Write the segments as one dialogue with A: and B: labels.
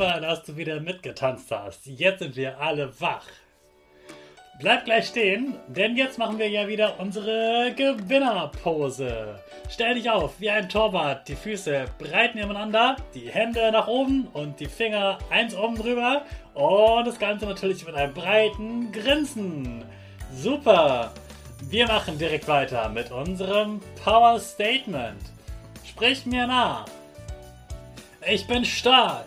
A: Super, dass du wieder mitgetanzt hast. Jetzt sind wir alle wach. Bleib gleich stehen, denn jetzt machen wir ja wieder unsere Gewinnerpose. Stell dich auf wie ein Torwart, die Füße breit nebeneinander, die Hände nach oben und die Finger eins oben drüber und das Ganze natürlich mit einem breiten Grinsen. Super! Wir machen direkt weiter mit unserem Power Statement. Sprich mir nach. Ich bin stark.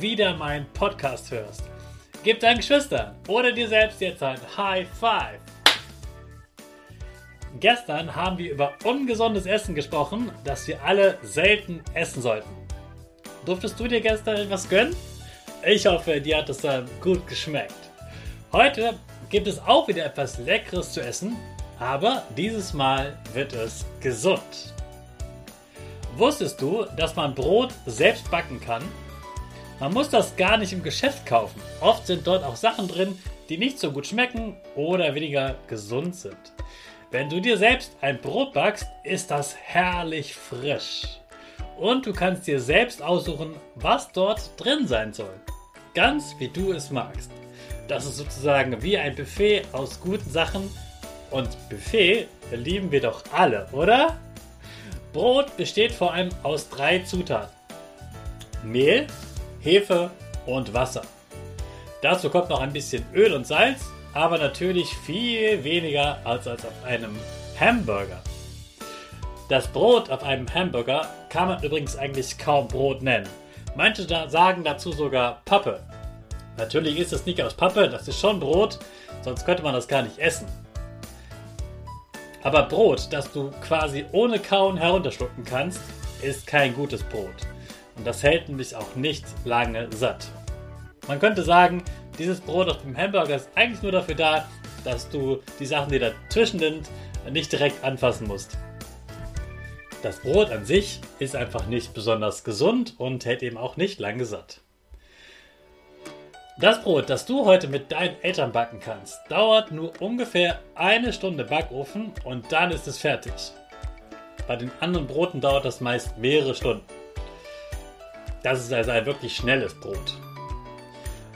A: wieder meinen Podcast hörst. Gib deinen Geschwistern oder dir selbst jetzt ein High Five. Gestern haben wir über ungesundes Essen gesprochen, das wir alle selten essen sollten. Durftest du dir gestern etwas gönnen? Ich hoffe, dir hat es dann gut geschmeckt. Heute gibt es auch wieder etwas Leckeres zu essen, aber dieses Mal wird es gesund. Wusstest du, dass man Brot selbst backen kann? Man muss das gar nicht im Geschäft kaufen. Oft sind dort auch Sachen drin, die nicht so gut schmecken oder weniger gesund sind. Wenn du dir selbst ein Brot backst, ist das herrlich frisch. Und du kannst dir selbst aussuchen, was dort drin sein soll. Ganz wie du es magst. Das ist sozusagen wie ein Buffet aus guten Sachen. Und Buffet lieben wir doch alle, oder? Brot besteht vor allem aus drei Zutaten. Mehl, Hefe und Wasser. Dazu kommt noch ein bisschen Öl und Salz, aber natürlich viel weniger als, als auf einem Hamburger. Das Brot auf einem Hamburger kann man übrigens eigentlich kaum Brot nennen. Manche da sagen dazu sogar Pappe. Natürlich ist es nicht aus Pappe, das ist schon Brot, sonst könnte man das gar nicht essen. Aber Brot, das du quasi ohne Kauen herunterschlucken kannst, ist kein gutes Brot. Und das hält nämlich auch nicht lange satt. Man könnte sagen, dieses Brot auf dem Hamburger ist eigentlich nur dafür da, dass du die Sachen, die dazwischen sind, nicht direkt anfassen musst. Das Brot an sich ist einfach nicht besonders gesund und hält eben auch nicht lange satt. Das Brot, das du heute mit deinen Eltern backen kannst, dauert nur ungefähr eine Stunde Backofen und dann ist es fertig. Bei den anderen Broten dauert das meist mehrere Stunden. Das ist also ein wirklich schnelles Brot.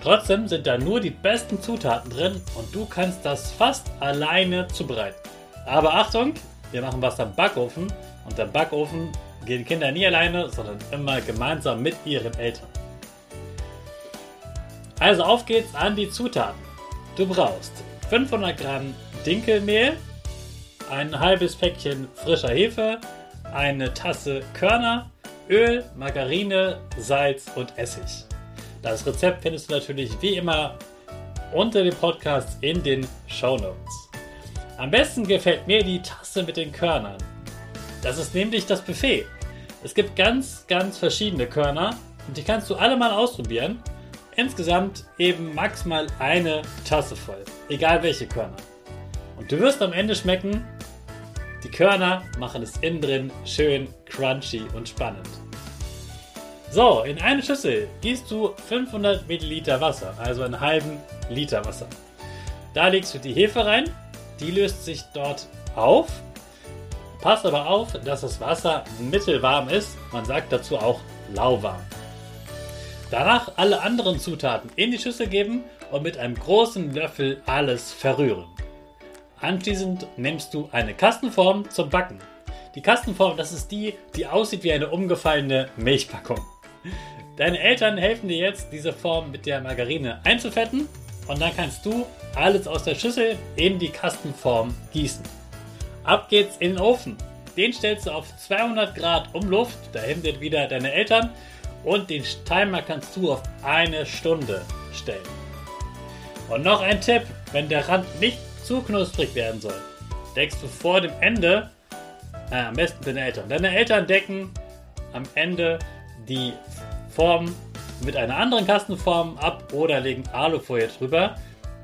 A: Trotzdem sind da nur die besten Zutaten drin und du kannst das fast alleine zubereiten. Aber Achtung, wir machen was am Backofen und am Backofen gehen Kinder nie alleine, sondern immer gemeinsam mit ihren Eltern. Also auf geht's an die Zutaten. Du brauchst 500 Gramm Dinkelmehl, ein halbes Päckchen frischer Hefe, eine Tasse Körner, Öl, Margarine, Salz und Essig. Das Rezept findest du natürlich wie immer unter dem Podcast in den Show Notes. Am besten gefällt mir die Tasse mit den Körnern. Das ist nämlich das Buffet. Es gibt ganz, ganz verschiedene Körner Und die kannst du alle mal ausprobieren. Insgesamt eben maximal eine Tasse voll. Egal welche Körner. Und du wirst am Ende schmecken, die Körner machen es innen drin schön crunchy und spannend. So, in eine Schüssel gießt du 500 Milliliter Wasser, also einen halben Liter Wasser. Da legst du die Hefe rein, die löst sich dort auf. Pass aber auf, dass das Wasser mittelwarm ist. Man sagt dazu auch lauwarm. Danach alle anderen Zutaten in die Schüssel geben und mit einem großen Löffel alles verrühren. Anschließend nimmst du eine Kastenform zum Backen. Die Kastenform, das ist die, die aussieht wie eine umgefallene Milchpackung. Deine Eltern helfen dir jetzt, diese Form mit der Margarine einzufetten und dann kannst du alles aus der Schüssel in die Kastenform gießen. Ab geht's in den Ofen. Den stellst du auf 200 Grad Umluft, dahin sind wieder deine Eltern und den Timer kannst du auf eine Stunde stellen. Und noch ein Tipp, wenn der Rand nicht zu knusprig werden soll, deckst du vor dem Ende, äh, am besten deine Eltern, deine Eltern decken am Ende die Form mit einer anderen Kastenform ab oder legen Alufolie drüber,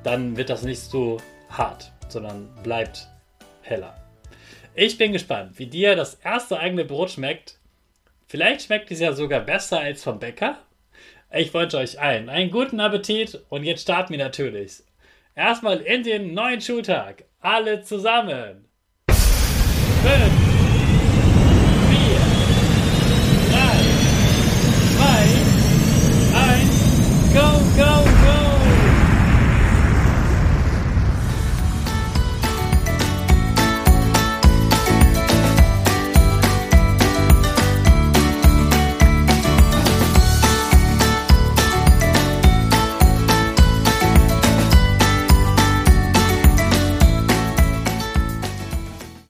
A: dann wird das nicht so hart, sondern bleibt heller. Ich bin gespannt, wie dir das erste eigene Brot schmeckt. Vielleicht schmeckt es ja sogar besser als vom Bäcker. Ich wünsche euch allen einen guten Appetit und jetzt starten wir natürlich. Erstmal in den neuen Schultag. Alle zusammen. Fünf.